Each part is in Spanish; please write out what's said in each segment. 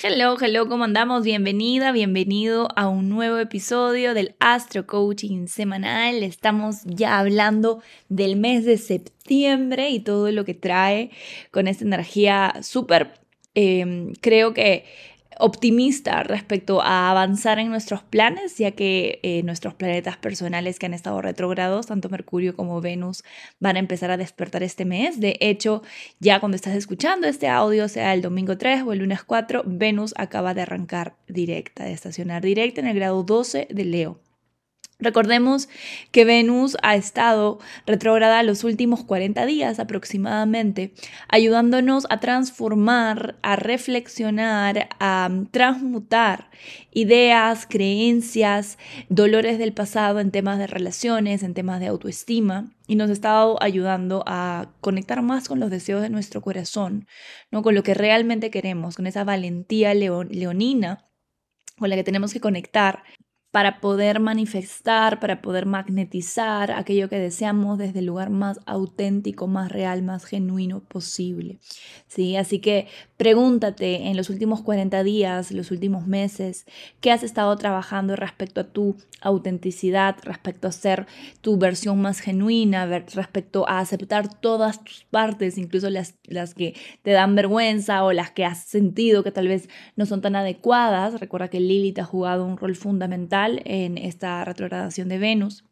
Hello, hello, ¿cómo andamos? Bienvenida, bienvenido a un nuevo episodio del Astro Coaching semanal. Estamos ya hablando del mes de septiembre y todo lo que trae con esta energía súper, eh, creo que optimista respecto a avanzar en nuestros planes, ya que eh, nuestros planetas personales que han estado retrogrados, tanto Mercurio como Venus, van a empezar a despertar este mes. De hecho, ya cuando estás escuchando este audio, sea el domingo 3 o el lunes 4, Venus acaba de arrancar directa, de estacionar directa en el grado 12 de Leo. Recordemos que Venus ha estado retrógrada los últimos 40 días aproximadamente, ayudándonos a transformar, a reflexionar, a transmutar ideas, creencias, dolores del pasado en temas de relaciones, en temas de autoestima, y nos ha estado ayudando a conectar más con los deseos de nuestro corazón, ¿no? con lo que realmente queremos, con esa valentía leonina con la que tenemos que conectar para poder manifestar, para poder magnetizar aquello que deseamos desde el lugar más auténtico, más real, más genuino posible. ¿Sí? Así que pregúntate en los últimos 40 días, los últimos meses, qué has estado trabajando respecto a tu autenticidad, respecto a ser tu versión más genuina, respecto a aceptar todas tus partes, incluso las, las que te dan vergüenza o las que has sentido que tal vez no son tan adecuadas. Recuerda que Lilith ha jugado un rol fundamental en esta retrogradación de Venus.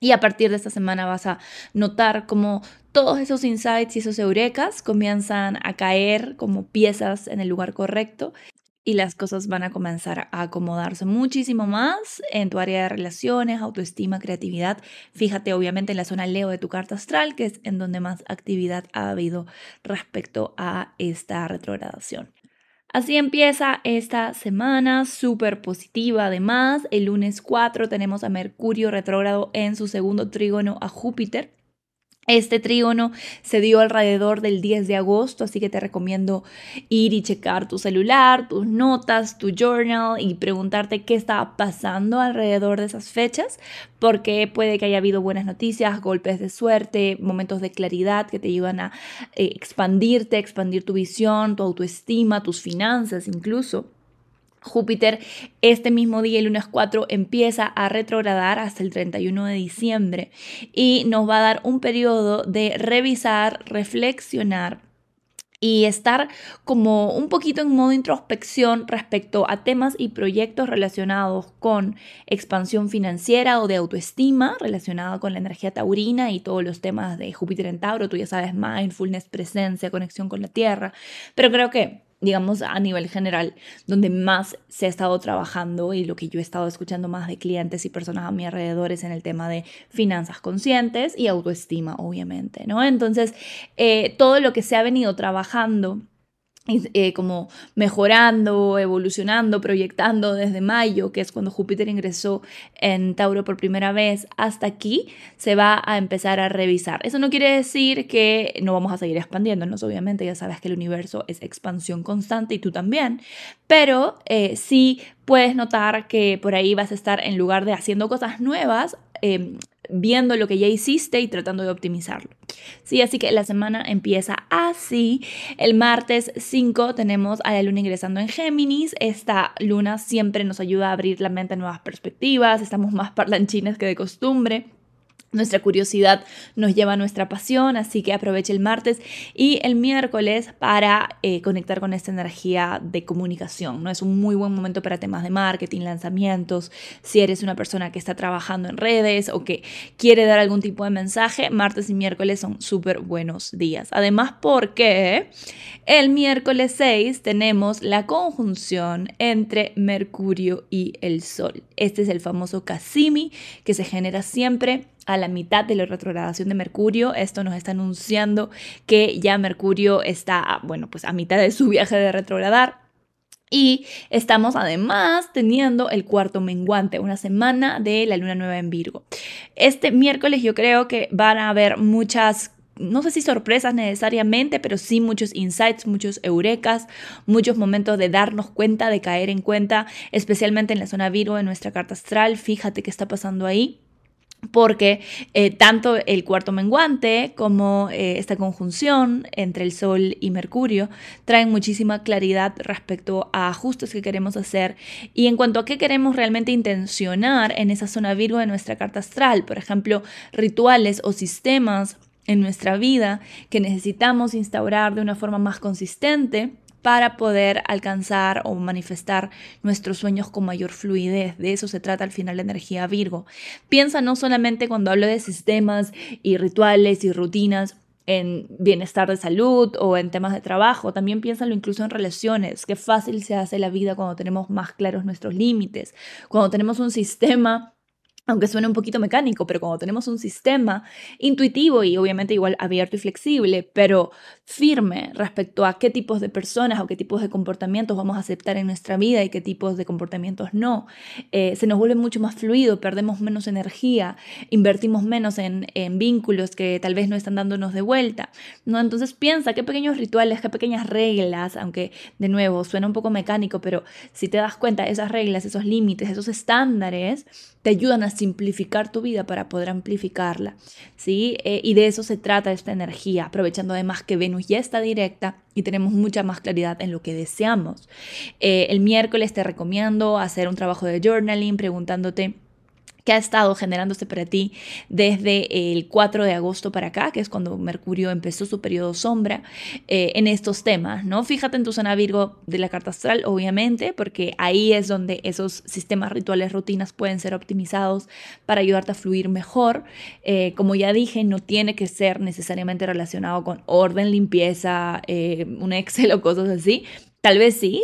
Y a partir de esta semana vas a notar cómo todos esos insights y esos eurekas comienzan a caer como piezas en el lugar correcto y las cosas van a comenzar a acomodarse muchísimo más en tu área de relaciones, autoestima, creatividad. Fíjate obviamente en la zona Leo de tu carta astral, que es en donde más actividad ha habido respecto a esta retrogradación. Así empieza esta semana súper positiva. Además, el lunes 4 tenemos a Mercurio retrógrado en su segundo trígono a Júpiter. Este trígono se dio alrededor del 10 de agosto, así que te recomiendo ir y checar tu celular, tus notas, tu journal y preguntarte qué estaba pasando alrededor de esas fechas, porque puede que haya habido buenas noticias, golpes de suerte, momentos de claridad que te ayudan a eh, expandirte, expandir tu visión, tu autoestima, tus finanzas incluso. Júpiter este mismo día, el lunes 4, empieza a retrogradar hasta el 31 de diciembre y nos va a dar un periodo de revisar, reflexionar y estar como un poquito en modo introspección respecto a temas y proyectos relacionados con expansión financiera o de autoestima, relacionado con la energía taurina y todos los temas de Júpiter en Tauro, tú ya sabes, mindfulness, presencia, conexión con la Tierra, pero creo que digamos, a nivel general, donde más se ha estado trabajando y lo que yo he estado escuchando más de clientes y personas a mi alrededor es en el tema de finanzas conscientes y autoestima, obviamente, ¿no? Entonces, eh, todo lo que se ha venido trabajando eh, como mejorando, evolucionando, proyectando desde mayo, que es cuando Júpiter ingresó en Tauro por primera vez, hasta aquí se va a empezar a revisar. Eso no quiere decir que no vamos a seguir expandiéndonos, obviamente, ya sabes que el universo es expansión constante y tú también, pero eh, sí puedes notar que por ahí vas a estar en lugar de haciendo cosas nuevas, eh, viendo lo que ya hiciste y tratando de optimizarlo. Sí, así que la semana empieza así. El martes 5 tenemos a la luna ingresando en Géminis. Esta luna siempre nos ayuda a abrir la mente a nuevas perspectivas. Estamos más parlanchines que de costumbre. Nuestra curiosidad nos lleva a nuestra pasión, así que aproveche el martes y el miércoles para eh, conectar con esta energía de comunicación. ¿no? Es un muy buen momento para temas de marketing, lanzamientos. Si eres una persona que está trabajando en redes o que quiere dar algún tipo de mensaje, martes y miércoles son súper buenos días. Además, porque el miércoles 6 tenemos la conjunción entre Mercurio y el Sol. Este es el famoso Cassimi que se genera siempre a la mitad de la retrogradación de Mercurio. Esto nos está anunciando que ya Mercurio está, bueno, pues a mitad de su viaje de retrogradar Y estamos además teniendo el cuarto menguante, una semana de la luna nueva en Virgo. Este miércoles yo creo que van a haber muchas no sé si sorpresas necesariamente, pero sí muchos insights, muchos eurekas, muchos momentos de darnos cuenta, de caer en cuenta, especialmente en la zona Virgo de nuestra carta astral. Fíjate qué está pasando ahí porque eh, tanto el cuarto menguante como eh, esta conjunción entre el Sol y Mercurio traen muchísima claridad respecto a ajustes que queremos hacer. Y en cuanto a qué queremos realmente intencionar en esa zona Virgo de nuestra carta astral, por ejemplo, rituales o sistemas en nuestra vida que necesitamos instaurar de una forma más consistente para poder alcanzar o manifestar nuestros sueños con mayor fluidez. De eso se trata al final la energía Virgo. Piensa no solamente cuando hablo de sistemas y rituales y rutinas en bienestar de salud o en temas de trabajo, también piénsalo incluso en relaciones, qué fácil se hace la vida cuando tenemos más claros nuestros límites, cuando tenemos un sistema aunque suene un poquito mecánico, pero cuando tenemos un sistema intuitivo y obviamente igual abierto y flexible, pero firme respecto a qué tipos de personas o qué tipos de comportamientos vamos a aceptar en nuestra vida y qué tipos de comportamientos no, eh, se nos vuelve mucho más fluido, perdemos menos energía, invertimos menos en, vínculos que tal vez no están dándonos de vuelta. ¿no? Entonces piensa qué pequeños rituales, qué pequeñas reglas, aunque de nuevo suena un poco mecánico, pero si te das cuenta, esas reglas, esos límites, esos estándares, te ayudan a simplificar tu vida para poder amplificarla, ¿sí? Eh, y de eso se trata esta energía, aprovechando además que Venus ya está directa y tenemos mucha más claridad en lo que deseamos. Eh, el miércoles te recomiendo hacer un trabajo de journaling preguntándote que ha estado generándose para ti desde el 4 de agosto para acá, que es cuando Mercurio empezó su periodo sombra, eh, en estos temas, ¿no? Fíjate en tu zona Virgo de la carta astral, obviamente, porque ahí es donde esos sistemas rituales, rutinas pueden ser optimizados para ayudarte a fluir mejor. Eh, como ya dije, no tiene que ser necesariamente relacionado con orden, limpieza, eh, un Excel o cosas así, Tal vez sí,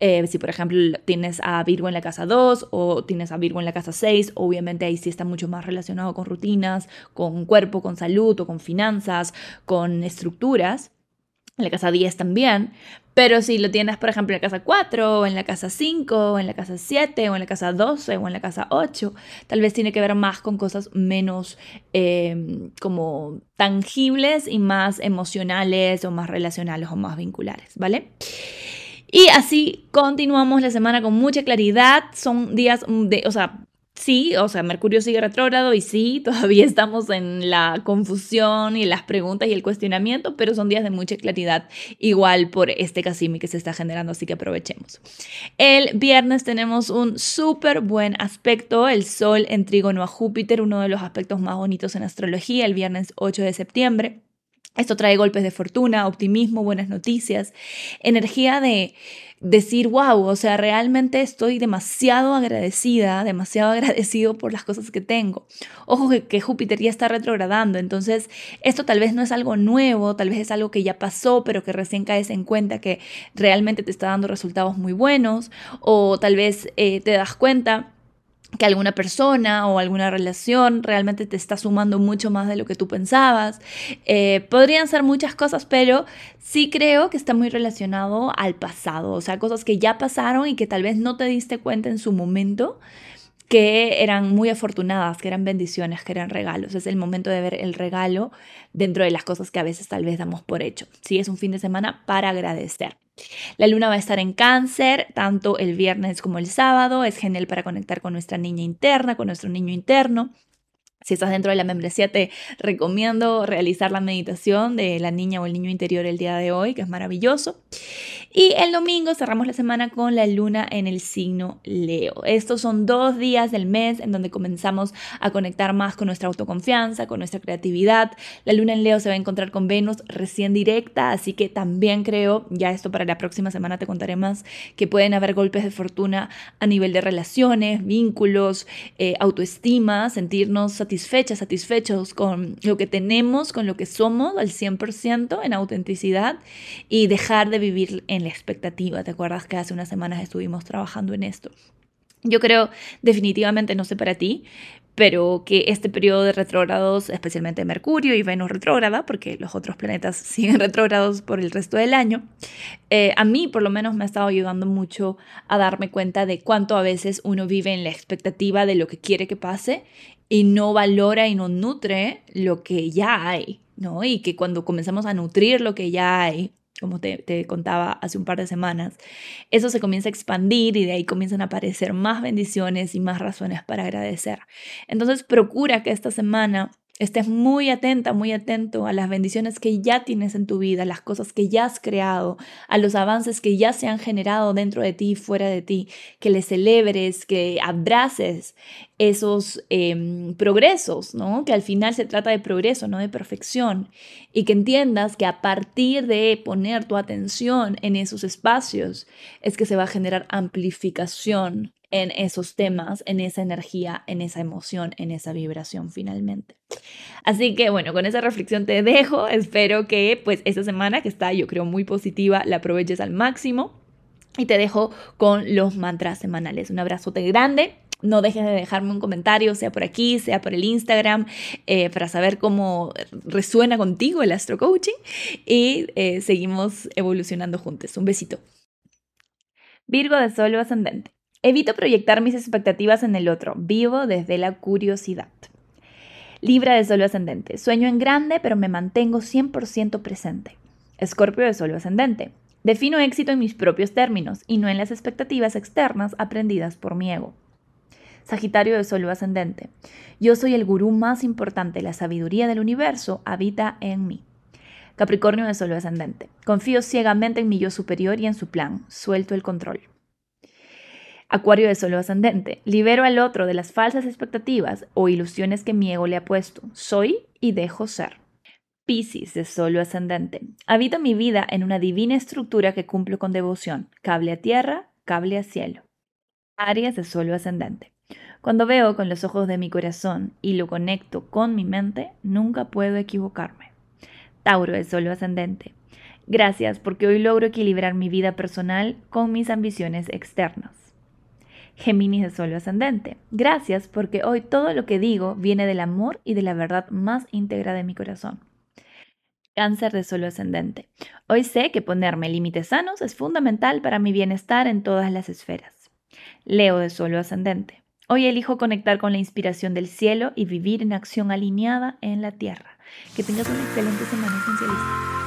eh, si por ejemplo tienes a Virgo en la casa 2 o tienes a Virgo en la casa 6, obviamente ahí sí está mucho más relacionado con rutinas, con cuerpo, con salud o con finanzas, con estructuras. En la casa 10 también, pero si lo tienes, por ejemplo, en la casa 4, o en la casa 5, o en la casa 7, o en la casa 12, o en la casa 8, tal vez tiene que ver más con cosas menos eh, como tangibles y más emocionales o más relacionales o más vinculares, ¿vale? Y así continuamos la semana con mucha claridad. Son días de, o sea, sí, o sea, Mercurio sigue retrógrado y sí, todavía estamos en la confusión y las preguntas y el cuestionamiento, pero son días de mucha claridad igual por este casimi que se está generando, así que aprovechemos. El viernes tenemos un súper buen aspecto, el Sol en trígono a Júpiter, uno de los aspectos más bonitos en astrología, el viernes 8 de septiembre. Esto trae golpes de fortuna, optimismo, buenas noticias, energía de decir, wow, o sea, realmente estoy demasiado agradecida, demasiado agradecido por las cosas que tengo. Ojo que, Júpiter ya está retrogradando, entonces esto tal vez no es algo nuevo, tal vez es algo que ya pasó, pero que recién caes en cuenta que realmente te está dando resultados muy buenos, o tal vez eh, te das cuenta que alguna persona o alguna relación realmente te está sumando mucho más de lo que tú pensabas. Eh, podrían ser muchas cosas, pero sí creo que está muy relacionado al pasado, o sea, cosas que ya pasaron y que tal vez no te diste cuenta en su momento que eran muy afortunadas, que eran bendiciones, que eran regalos. Es el momento de ver el regalo dentro de las cosas que a veces tal vez damos por hecho. Sí, es un fin de semana para agradecer. La luna va a estar en cáncer tanto el viernes como el sábado. Es genial para conectar con nuestra niña interna, con nuestro niño interno. Si estás dentro de la membresía, te recomiendo realizar la meditación de la niña o el niño interior el día de hoy, que es maravilloso. Y el domingo cerramos la semana con la luna en el signo Leo. Estos son dos días del mes en donde comenzamos a conectar más con nuestra autoconfianza, con nuestra creatividad. La luna en Leo se va a encontrar con Venus recién directa, así que también creo, ya esto para la próxima semana te contaré más, que pueden haber golpes de fortuna a nivel de relaciones, vínculos, eh, autoestima, sentirnos satisfechas, satisfechos con lo que tenemos, con lo que somos al 100% en autenticidad y dejar de vivir en la expectativa. ¿Te acuerdas que hace unas semanas estuvimos trabajando en esto? Yo creo definitivamente, no sé para ti, pero que este periodo de retrógrados, especialmente Mercurio y Venus retrógrada, porque los otros planetas siguen retrógrados por el resto del año, eh, a mí por lo menos me ha estado ayudando mucho a darme cuenta de cuánto a veces uno vive en la expectativa de lo que quiere que pase y no valora y no nutre lo que ya hay, ¿no? Y que cuando comenzamos a nutrir lo que ya hay, como te, contaba hace un par de semanas, eso se comienza a expandir y de ahí comienzan a aparecer más bendiciones y más razones para agradecer. Entonces procura que esta semana estés muy atenta, muy atento a las bendiciones que ya tienes en tu vida, las cosas que ya has creado, a los avances que ya se han generado dentro de ti y fuera de ti, que le celebres, que abraces esos em, progresos, ¿no? Que al final se trata de progreso, no de perfección, y que entiendas que a partir de poner tu atención en esos espacios es que se va a generar amplificación en esos temas, en esa energía, en esa emoción, en esa vibración finalmente. Así que bueno, con esa reflexión te dejo. Espero que pues esta semana que está yo creo muy positiva la aproveches al máximo. Y te dejo con los mantras semanales. Un abrazote grande. No dejes de dejarme un comentario, sea por aquí, sea por el Instagram, eh, para saber cómo resuena contigo el astro coaching. Y eh, seguimos evolucionando juntos. Un besito. Virgo de Sol ascendente. Evito proyectar mis expectativas en el otro, vivo desde la curiosidad. Libra de Sol ascendente. Sueño en grande, pero me mantengo 100% presente. Escorpio de Sol ascendente. Defino éxito en mis propios términos y no en las expectativas externas aprendidas por mi ego. Sagitario de Sol ascendente. Yo soy el gurú más importante, la sabiduría del universo habita en mí. Capricornio de Sol ascendente. Confío ciegamente en mi yo superior y en su plan. Suelto el control. Acuario de Sol ascendente. Libero al otro de las falsas expectativas o ilusiones que mi ego le ha puesto. Soy y dejo ser. Piscis de Sol ascendente. Habito mi vida en una divina estructura que cumplo con devoción. Cable a tierra, cable a cielo. Aries de Sol ascendente. Cuando veo con los ojos de mi corazón y lo conecto con mi mente, nunca puedo equivocarme. Tauro de Sol ascendente. Gracias porque hoy logro equilibrar mi vida personal con mis ambiciones externas. Géminis de Sol ascendente. Gracias porque hoy todo lo que digo viene del amor y de la verdad más íntegra de mi corazón. Cáncer de Sol ascendente. Hoy sé que ponerme límites sanos es fundamental para mi bienestar en todas las esferas. Leo de Sol ascendente. Hoy elijo conectar con la inspiración del cielo y vivir en acción alineada en la tierra. Que tengas una excelente semana esencialista.